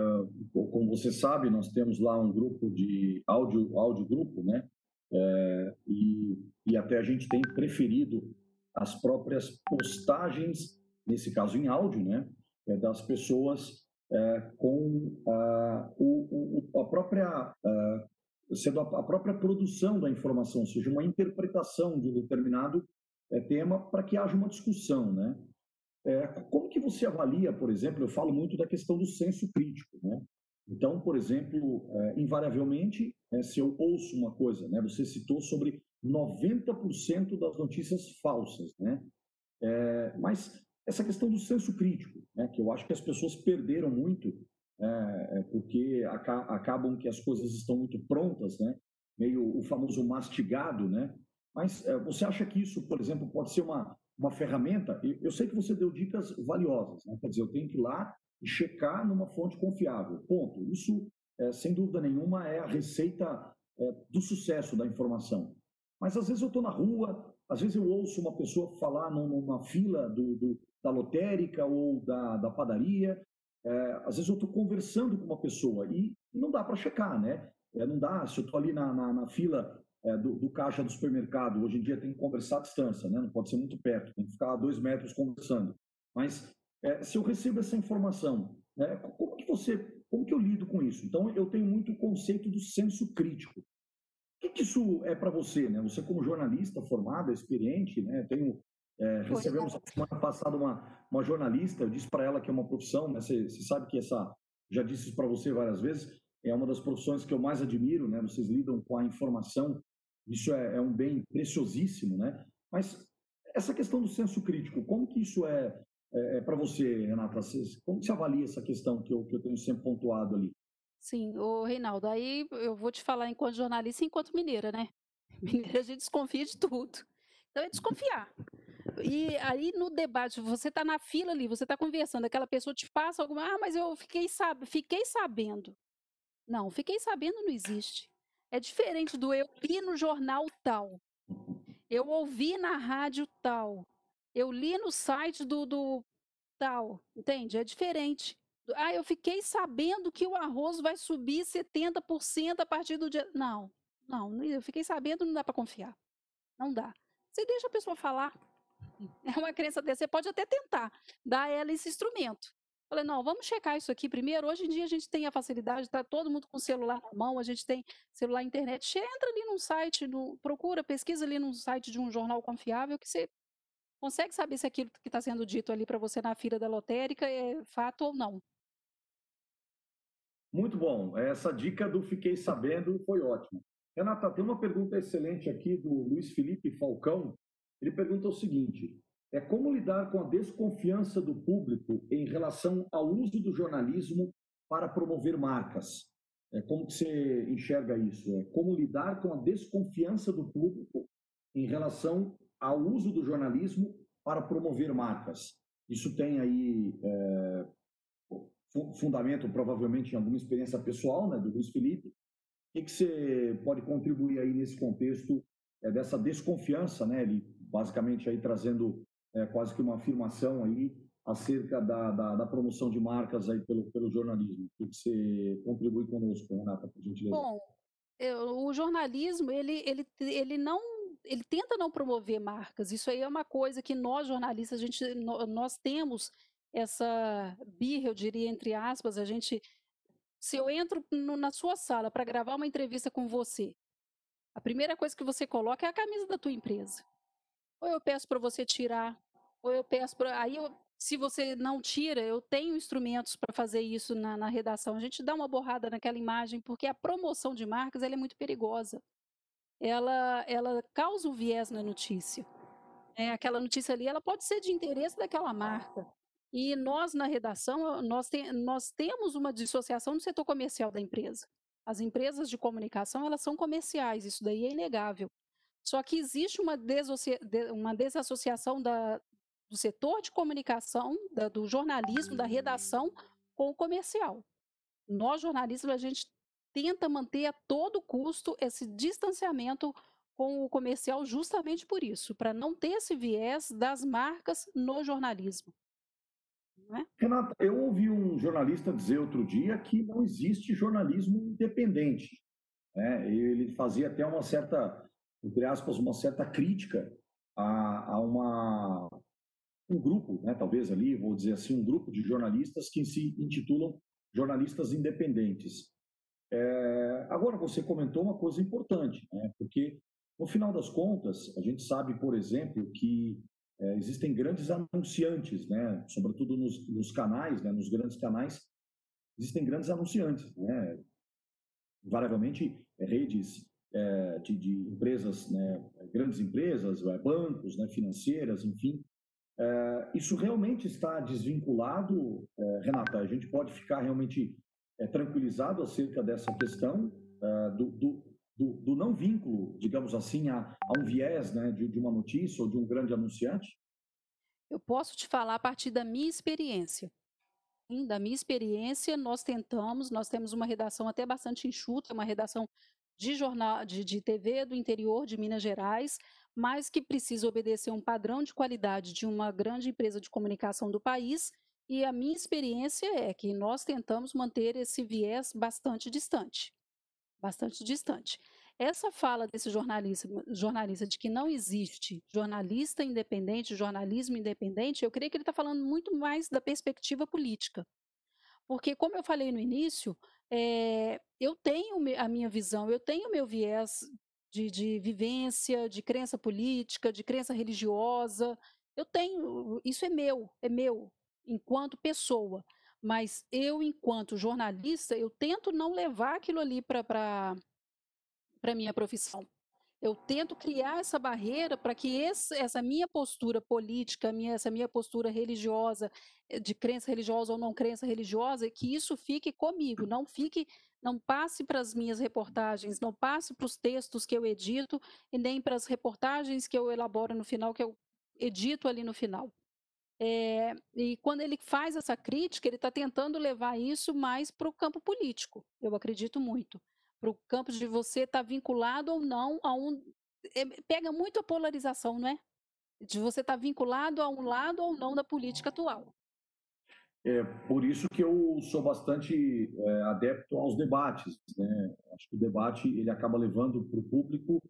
como você sabe, nós temos lá um grupo de áudio, áudio grupo, né? É, e, e até a gente tem preferido as próprias postagens, nesse caso em áudio, né? É, das pessoas é, com a, o, o, a própria a, sendo a, a própria produção da informação, ou seja, uma interpretação de um determinado é, tema para que haja uma discussão, né? É, como que você avalia, por exemplo, eu falo muito da questão do senso crítico, né? Então, por exemplo, é, invariavelmente, é, se eu ouço uma coisa, né? Você citou sobre 90% das notícias falsas, né? É, mas essa questão do senso crítico, né? Que eu acho que as pessoas perderam muito, é, é, porque aca acabam que as coisas estão muito prontas, né? Meio o famoso mastigado, né? Mas é, você acha que isso, por exemplo, pode ser uma, uma ferramenta? Eu sei que você deu dicas valiosas, né? quer dizer, eu tenho que ir lá e checar numa fonte confiável. Ponto. Isso, é, sem dúvida nenhuma, é a receita é, do sucesso da informação. Mas às vezes eu estou na rua, às vezes eu ouço uma pessoa falar numa fila do, do, da lotérica ou da, da padaria, é, às vezes eu estou conversando com uma pessoa e não dá para checar, né? É, não dá, se eu estou ali na, na, na fila é, do, do, caixa do supermercado. Hoje em dia tem que conversar à distância, né? não pode ser muito perto, tem que ficar a dois metros conversando. Mas é, se eu recebo essa informação, né, como que você, como que eu lido com isso? Então eu tenho muito o conceito do senso crítico. O que, que isso é para você, né? Você como jornalista formado, experiente, né? Tenho é, recebemos semana passada uma, uma jornalista, eu disse para ela que é uma profissão, né? Você, você sabe que essa, já disse isso para você várias vezes, é uma das profissões que eu mais admiro, né? Vocês lidam com a informação isso é, é um bem preciosíssimo, né? Mas essa questão do senso crítico, como que isso é, é, é para você, Renata? Como que você avalia essa questão que eu, que eu tenho sempre pontuado ali? Sim, o Reinaldo, aí eu vou te falar enquanto jornalista e enquanto mineira, né? Mineira a gente desconfia de tudo. Então é desconfiar. E aí no debate, você está na fila ali, você está conversando, aquela pessoa te passa alguma, ah, mas eu fiquei, sab... fiquei sabendo. Não, fiquei sabendo não existe. É diferente do eu li no jornal tal, eu ouvi na rádio tal, eu li no site do, do tal, entende? É diferente. Ah, eu fiquei sabendo que o arroz vai subir 70% a partir do dia. Não, não, eu fiquei sabendo, não dá para confiar. Não dá. Você deixa a pessoa falar. É uma crença dessa. Você pode até tentar dar a ela esse instrumento. Falei, não, vamos checar isso aqui primeiro. Hoje em dia a gente tem a facilidade, está todo mundo com o celular na mão, a gente tem celular internet. Você entra ali num site, no, procura, pesquisa ali num site de um jornal confiável que você consegue saber se aquilo que está sendo dito ali para você na fila da lotérica é fato ou não. Muito bom. Essa dica do Fiquei Sabendo foi ótima. Renata, tem uma pergunta excelente aqui do Luiz Felipe Falcão. Ele pergunta o seguinte: é como lidar com a desconfiança do público em relação ao uso do jornalismo para promover marcas. É, como que você enxerga isso? É como lidar com a desconfiança do público em relação ao uso do jornalismo para promover marcas. Isso tem aí é, fundamento, provavelmente, em alguma experiência pessoal né, do Luiz Felipe. O que, que você pode contribuir aí nesse contexto é, dessa desconfiança, né? Ele basicamente aí trazendo é, quase que uma afirmação aí acerca da, da, da, promoção de marcas aí pelo, pelo jornalismo. O que você contribui conosco, Renata, por gentileza? Bom, eu, o jornalismo, ele, ele, ele não ele tenta não promover marcas. Isso aí é uma coisa que nós jornalistas a gente nós temos essa birra, eu diria entre aspas, a gente se eu entro no, na sua sala para gravar uma entrevista com você, a primeira coisa que você coloca é a camisa da tua empresa. Ou eu peço para você tirar, ou eu peço para aí eu, se você não tira, eu tenho instrumentos para fazer isso na, na, redação. A gente dá uma borrada naquela imagem, porque a promoção de marcas ela é muito perigosa. Ela, ela causa um viés na notícia. É, aquela notícia ali ela pode ser de interesse daquela marca. E nós, na redação, nós, te, nós temos uma dissociação no setor comercial da empresa. As empresas de comunicação, elas são comerciais, isso daí é inegável. Só que existe uma, uma desassociação da, do setor de comunicação, da, do jornalismo, da redação com o comercial. Nós, jornalistas, a gente tenta manter a todo custo esse distanciamento com o comercial justamente por isso, para não ter esse viés das marcas no jornalismo. É? Renata, eu ouvi um jornalista dizer outro dia que não existe jornalismo independente. Né? Ele fazia até uma certa, entre aspas, uma certa crítica a, a uma um grupo, né, talvez ali, vou dizer assim, um grupo de jornalistas que se intitulam jornalistas independentes. É, agora, você comentou uma coisa importante, né, porque, no final das contas, a gente sabe, por exemplo, que é, existem grandes anunciantes, né, sobretudo nos, nos canais, né, nos grandes canais, existem grandes anunciantes, né, invariavelmente é, redes é, de, de, empresas, né, grandes empresas, é, bancos, né, financeiras, enfim, é, isso realmente está desvinculado, Renata? A gente pode ficar realmente tranquilizado acerca dessa questão do, do, do, do, não vínculo, digamos assim, a, a um viés né, de, de uma notícia ou de um grande anunciante? Eu posso te falar a partir da minha experiência. Da minha experiência, nós tentamos, nós temos uma redação até bastante enxuta, uma redação de jornal de, de TV do interior de Minas Gerais, mas que precisa obedecer um padrão de qualidade de uma grande empresa de comunicação do país. E a minha experiência é que nós tentamos manter esse viés bastante distante. Bastante distante. Essa fala desse jornalista, jornalista de que não existe jornalista independente, jornalismo independente, eu creio que ele está falando muito mais da perspectiva política. Porque, como eu falei no início, é, eu tenho a minha visão, eu tenho o meu viés de, de vivência, de crença política, de crença religiosa. Eu tenho, isso é meu, é meu, enquanto pessoa. Mas eu, enquanto jornalista, eu tento não levar aquilo ali para a minha profissão. Eu tento criar essa barreira para que esse, essa minha postura política, minha, essa minha postura religiosa, eh, de crença religiosa ou não crença religiosa, que isso fique comigo, não fique não passe para as minhas reportagens, não passe para os textos que eu edito e nem para as reportagens que eu elaboro no final, que eu edito ali no final. É, e quando ele faz essa crítica, ele está tentando levar isso mais para o campo político, eu acredito muito. Para o campo de você estar tá vinculado ou não a um. É, pega muito a polarização, não é? De você estar tá vinculado a um lado ou não da política atual. É por isso que eu sou bastante é, adepto aos debates. Né? Acho que o debate ele acaba levando para o público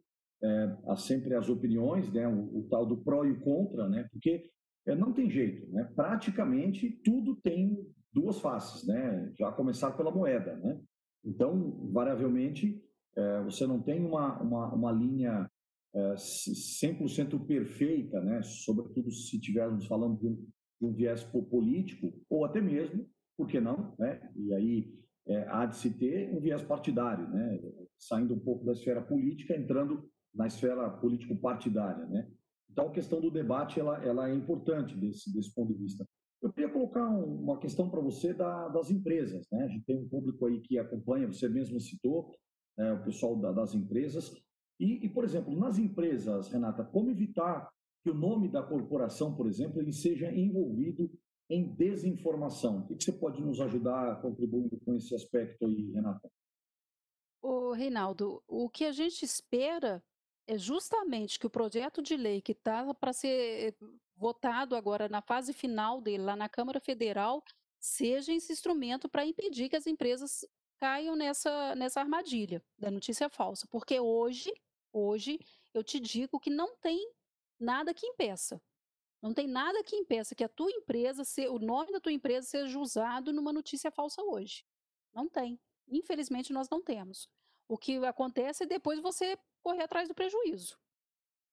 é, sempre as opiniões, né? O, o, tal do pró e o contra, né? porque é, não tem jeito. Né? Praticamente tudo tem duas faces, né? já começar pela moeda. Né? Então, variavelmente, é, você não tem uma, uma, uma linha é, 100% perfeita, né? sobretudo se estivermos falando de um de um viés político, ou até mesmo, por que não, né? e aí é, há de se ter um viés partidário, né? saindo um pouco da esfera política, entrando na esfera político-partidária. Né? Então, a questão do debate ela, ela é importante desse, desse ponto de vista. Eu queria colocar uma questão para você da, das empresas. Né? A gente tem um público aí que acompanha, você mesmo citou, né, o pessoal da, das empresas. E, e, por exemplo, nas empresas, Renata, como evitar que o nome da corporação, por exemplo, ele seja envolvido em desinformação? O que você pode nos ajudar contribuindo com esse aspecto aí, Renata? O Reinaldo, o que a gente espera é justamente que o projeto de lei que está para ser votado agora na fase final dele, lá na Câmara Federal, seja esse instrumento para impedir que as empresas caiam nessa, nessa armadilha da notícia falsa. Porque hoje, hoje, eu te digo que não tem nada que impeça. Não tem nada que impeça que a tua empresa, o nome da tua empresa seja usado numa notícia falsa hoje. Não tem. Infelizmente, nós não temos. O que acontece é depois você correr atrás do prejuízo.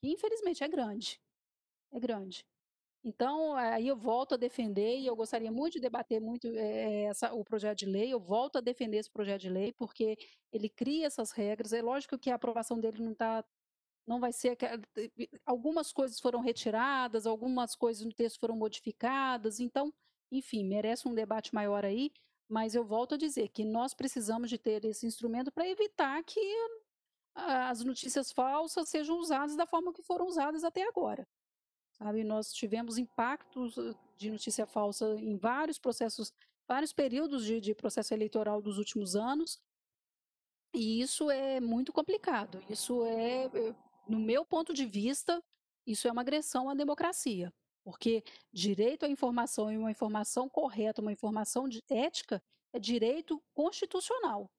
Infelizmente é grande. É grande. Então, aí eu volto a defender, e eu gostaria muito de debater muito é, essa, o projeto de lei, eu volto a defender esse projeto de lei, porque ele cria essas regras. É lógico que a aprovação dele não está. Não vai ser. Algumas coisas foram retiradas, algumas coisas no texto foram modificadas, então, enfim, merece um debate maior aí, mas eu volto a dizer que nós precisamos de ter esse instrumento para evitar que as notícias falsas sejam usadas da forma que foram usadas até agora. Sabe, nós tivemos impactos de notícia falsa em vários processos, vários períodos de, de processo eleitoral dos últimos anos, e isso é muito complicado. Isso é, eh, no meu ponto de vista, isso é uma agressão à democracia, porque direito à informação e uma informação correta, uma informação de ética, é direito constitucional,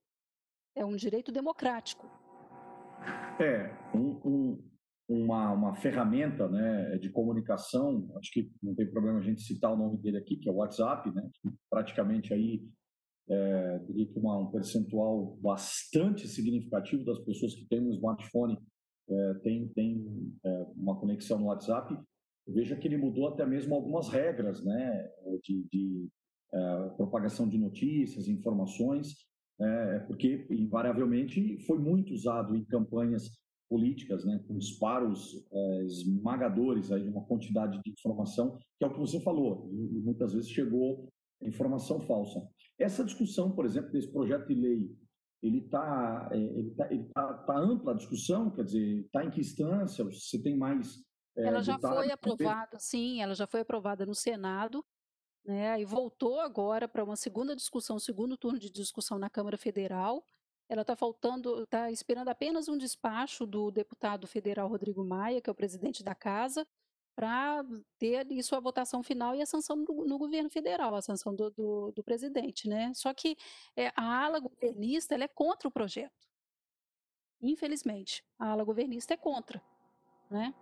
é um direito democrático. É, um, um, uma, uma ferramenta né, de comunicação, acho que não tem problema a gente citar o nome dele aqui, que é o WhatsApp, né, que praticamente aí, é, diria que uma, um percentual bastante significativo das pessoas que têm um smartphone é, tem, tem é, uma conexão no WhatsApp. Veja que ele mudou até mesmo algumas regras né, de, de é, propagação de notícias, informações, é, porque invariavelmente foi muito usado em campanhas políticas, né, com disparos é, esmagadores aí de uma quantidade de informação, que é o que você falou, e, e muitas vezes chegou informação falsa. Essa discussão, por exemplo, desse projeto de lei, ele está é, ele tá, ele tá, tá, ampla a discussão, quer dizer, está em que instância? Você tem mais é, Ela já foi aprovada, sim, ela já foi aprovada no Senado, né, e voltou agora para uma segunda discussão, segundo turno de discussão na Câmara Federal. Ela está faltando, está esperando apenas um despacho do deputado federal Rodrigo Maia, que é o presidente da casa, para ter ali sua votação final e a sanção no, no governo federal, a sanção do, do, do presidente, né? Só que é, a ala governista é contra o projeto. Infelizmente, a ala governista é contra, né?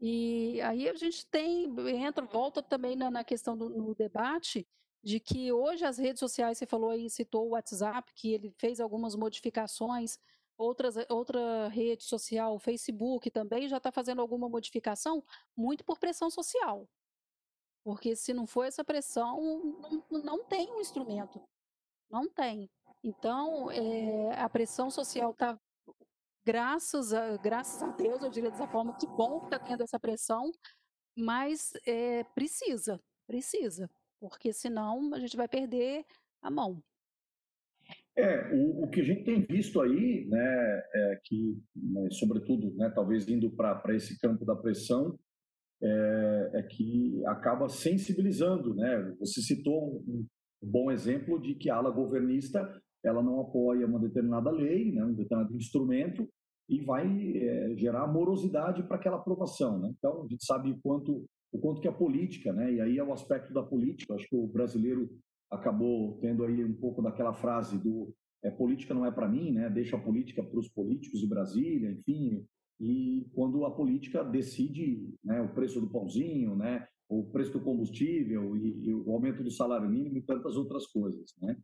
E aí a gente tem, entra, volta também na, na questão do no debate de que hoje as redes sociais, você falou aí, citou o WhatsApp, que ele fez algumas modificações, outras, outra rede social, o Facebook também já está fazendo alguma modificação, muito por pressão social. Porque se não for essa pressão, não, não tem um instrumento. Não tem. Então, é, a pressão social está graças a, graças a Deus, eu diria dessa forma, que bom que está tendo essa pressão, mas é, precisa, precisa, porque senão a gente vai perder a mão. É, o, o que a gente tem visto aí, né, é que, né, sobretudo, né, talvez indo para esse campo da pressão, é, é, que acaba sensibilizando, né? Você citou um, um bom exemplo de que a ala governista ela não apoia uma determinada lei, né, um determinado instrumento, e vai é, gerar morosidade para aquela aprovação. Né? Então, a gente sabe quanto, o quanto que a política, né? e aí é o aspecto da política, acho que o brasileiro acabou tendo aí um pouco daquela frase do é, política não é para mim, né? deixa a política para os políticos de Brasília, enfim, e quando a política decide né, o preço do pãozinho, né, o preço do combustível e, e o aumento do salário mínimo e tantas outras coisas. Né?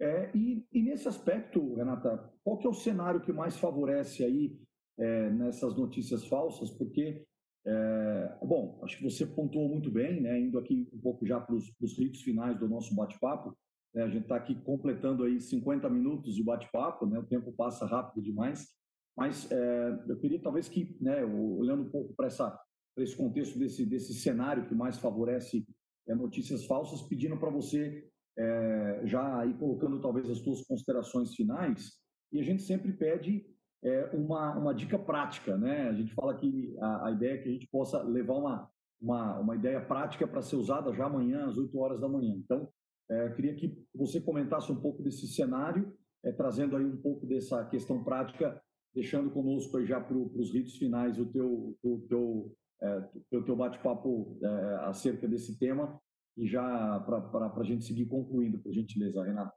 É, e, e, nesse aspecto, Renata, qual que é o cenário que mais favorece aí é, nessas notícias falsas? Porque, é, bom, acho que você pontuou muito bem, né, indo aqui um pouco já para os ritos finais do nosso bate-papo, né, a gente está aqui completando aí 50 minutos de bate-papo, né, o tempo passa rápido demais, mas é, eu queria talvez que, né, olhando um pouco para esse contexto desse, desse cenário que mais favorece é, notícias falsas, pedindo para você é, já ir colocando talvez as suas considerações finais. E a gente sempre pede é, uma, uma dica prática, né? A gente fala que a, a ideia é que a gente possa levar uma, uma, uma ideia prática para ser usada já amanhã, às 8 horas da manhã. Então, é, queria que você comentasse um pouco desse cenário, é, trazendo aí um pouco dessa questão prática, deixando conosco aí já para os ritos finais o teu, o teu, é, o teu bate-papo é, acerca desse tema e já para a gente seguir concluindo, por gentileza, Renata.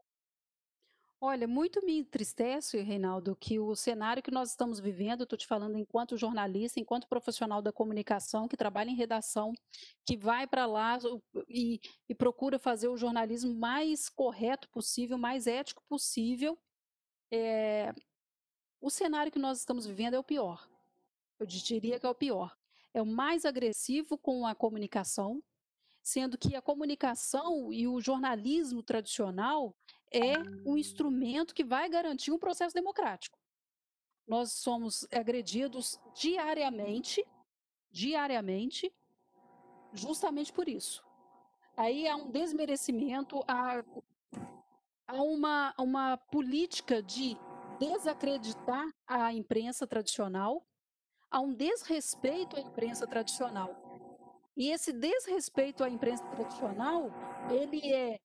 Olha, muito me entristece, Reinaldo, que o cenário que nós estamos vivendo, estou te falando enquanto jornalista, enquanto profissional da comunicação, que trabalha em redação, que vai para lá e, e, procura fazer o jornalismo mais correto possível, mais ético possível. É, o cenário que nós estamos vivendo é o pior. Eu diria que é o pior. É o mais agressivo com a comunicação, sendo que a comunicação e o jornalismo tradicional é um instrumento que vai garantir um processo democrático. Nós somos agredidos diariamente, diariamente, justamente por isso. Aí há um desmerecimento, há, há uma, uma política de desacreditar a imprensa tradicional, há um desrespeito à imprensa tradicional. E esse desrespeito à imprensa tradicional, ele é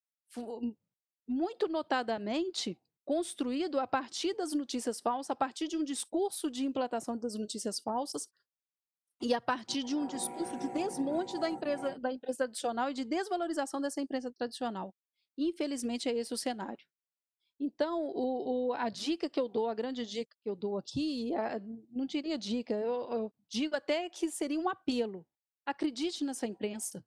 muito notadamente construído a partir das notícias falsas, a partir de um discurso de implantação das notícias falsas e a partir de um discurso de desmonte da empresa, da empresa tradicional e de desvalorização dessa empresa tradicional. Infelizmente, é esse o cenário. Então, o, o, a dica que eu dou, a grande dica que eu dou aqui, a, não diria dica, eu, eu digo até que seria um apelo Acredite nessa imprensa.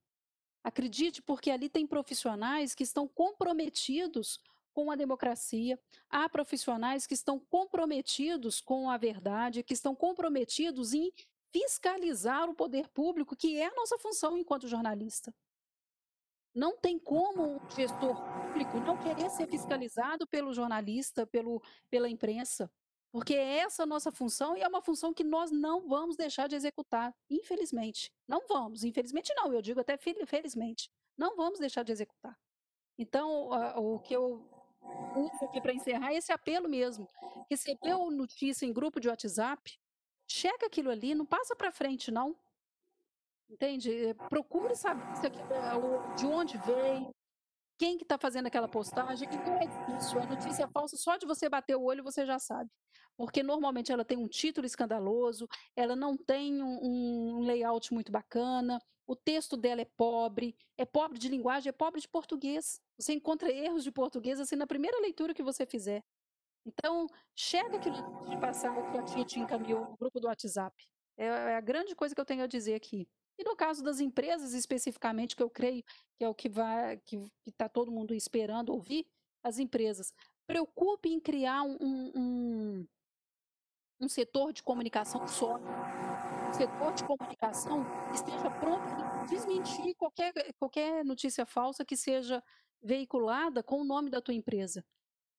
Acredite, porque ali tem profissionais que estão comprometidos com a democracia, há profissionais que estão comprometidos com a verdade, que estão comprometidos em fiscalizar o poder público, que é a nossa função enquanto jornalista. Não tem como um gestor público não querer ser fiscalizado pelo jornalista, pelo, pela imprensa. Porque é essa a nossa função e é uma função que nós não vamos deixar de executar, infelizmente. Não vamos, infelizmente não, eu digo até felizmente. Não vamos deixar de executar. Então, o que eu uso aqui para encerrar é esse apelo mesmo. Recebeu notícia em grupo de WhatsApp, checa aquilo ali, não passa para frente, não. Entende? Procure saber é de onde veio, quem que está fazendo aquela postagem, e não é difícil, a notícia é falsa, só de você bater o olho você já sabe. Porque normalmente ela tem um título escandaloso, ela não tem um, um layout muito bacana, o texto dela é pobre, é pobre de linguagem, é pobre de português. Você encontra erros de português assim na primeira leitura que você fizer. Então, chega aquilo de passar o que a tia te encaminhou no grupo do WhatsApp. É, é a grande coisa que eu tenho a dizer aqui. E no caso das empresas, especificamente, que eu creio que é o que que está todo mundo esperando ouvir, as empresas, preocupe em criar um, um, um setor de comunicação sólido, um setor de comunicação esteja pronto para desmentir qualquer, qualquer notícia falsa que seja veiculada com o nome da tua empresa.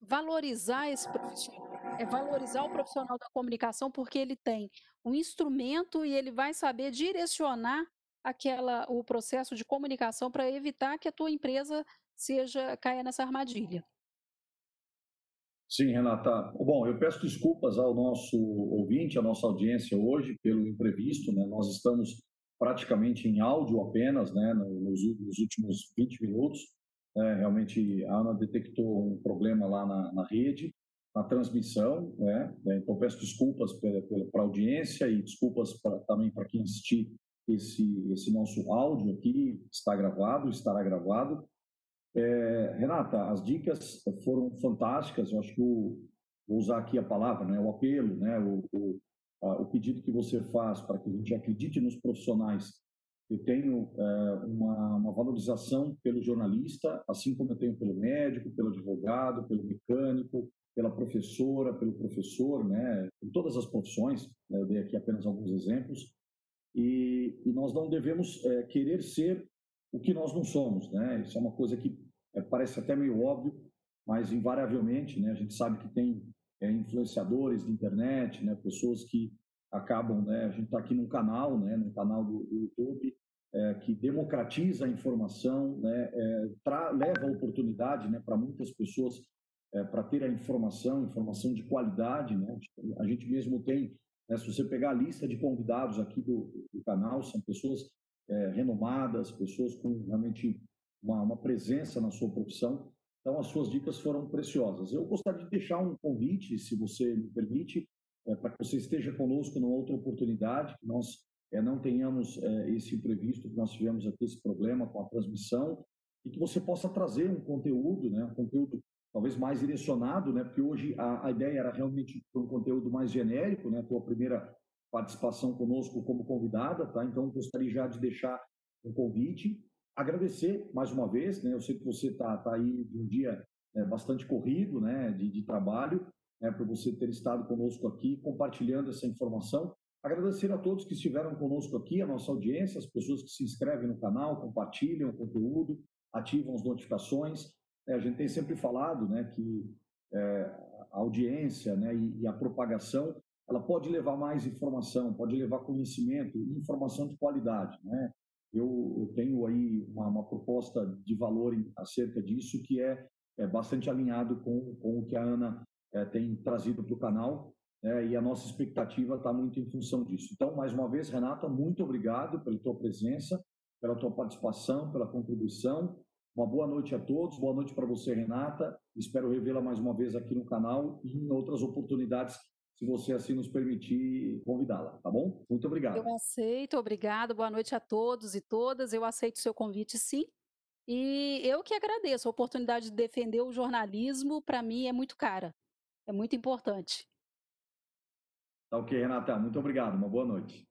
Valorizar esse profissional, é valorizar o profissional da comunicação porque ele tem um instrumento e ele vai saber direcionar aquela o processo de comunicação para evitar que a tua empresa seja caia nessa armadilha. Sim, Renata. Bom, eu peço desculpas ao nosso ouvinte, à nossa audiência hoje pelo imprevisto, né? Nós estamos praticamente em áudio apenas, né, nos, últimos 20 minutos. É, realmente a Ana detectou um problema lá na, na rede na transmissão, né? Então peço desculpas para a audiência e desculpas pra, também para quem assistir esse esse nosso áudio aqui está gravado, estará gravado. É, Renata, as dicas foram fantásticas. Eu acho que o, vou usar aqui a palavra, né? O apelo, né? O, o, a, o pedido que você faz para que a gente acredite nos profissionais. Eu tenho é, uma, uma valorização pelo jornalista, assim como eu tenho pelo médico, pelo advogado, pelo mecânico, pela professora, pelo professor, né, em todas as profissões, né, eu dei aqui apenas alguns exemplos, e, e nós não devemos é, querer ser o que nós não somos, né, isso é uma coisa que é, parece até meio óbvio, mas invariavelmente, né, a gente sabe que tem influenciadores de internet, né, pessoas que acabam, né? A gente está aqui num canal, né? No canal do, do YouTube é, que democratiza a informação, né? É, tra, leva a oportunidade, né? Para muitas pessoas é, para ter a informação, informação de qualidade, né? A gente mesmo tem, né? se você pegar a lista de convidados aqui do, do canal, são pessoas é, renomadas, pessoas com realmente uma, uma presença na sua profissão. Então, as suas dicas foram preciosas. Eu gostaria de deixar um convite, se você me permite, é, para que você esteja conosco numa outra oportunidade, que nós é, não tenhamos é, esse imprevisto, que nós tivemos aqui esse problema com a transmissão, e que você possa trazer um conteúdo, né, um conteúdo talvez mais direcionado, né, porque hoje a, a ideia era realmente um conteúdo mais genérico, né, tua primeira participação conosco como convidada, tá? Então, gostaria já de deixar um convite, agradecer mais uma vez, né? Eu sei que você está tá aí de um dia é, bastante corrido, né, de, de trabalho, né, por você ter estado conosco aqui, compartilhando essa informação. Agradecer a todos que estiveram conosco aqui, a nossa audiência, as pessoas que se inscrevem no canal, compartilham o conteúdo, ativam as notificações. É, a gente tem sempre falado né, que é, a audiência né, e, e, a propagação ela pode levar mais informação, pode levar conhecimento e informação de qualidade. Né? Eu, eu tenho aí uma, uma, proposta de valor acerca disso que é, é bastante alinhado com, com o que a Ana é, tem trazido para o canal né, e a nossa expectativa está muito em função disso. Então, mais uma vez, Renata, muito obrigado pela tua presença, pela tua participação, pela contribuição. Uma boa noite a todos, boa noite para você, Renata. Espero revê-la mais uma vez aqui no canal e em outras oportunidades, se você assim nos permitir convidá-la, tá bom? Muito obrigado. Eu aceito, obrigado. Boa noite a todos e todas. Eu aceito o seu convite, sim. E eu que agradeço a oportunidade de defender o jornalismo, para mim é muito cara. É muito importante. Tá ok, Renata. Muito obrigado. Uma boa noite.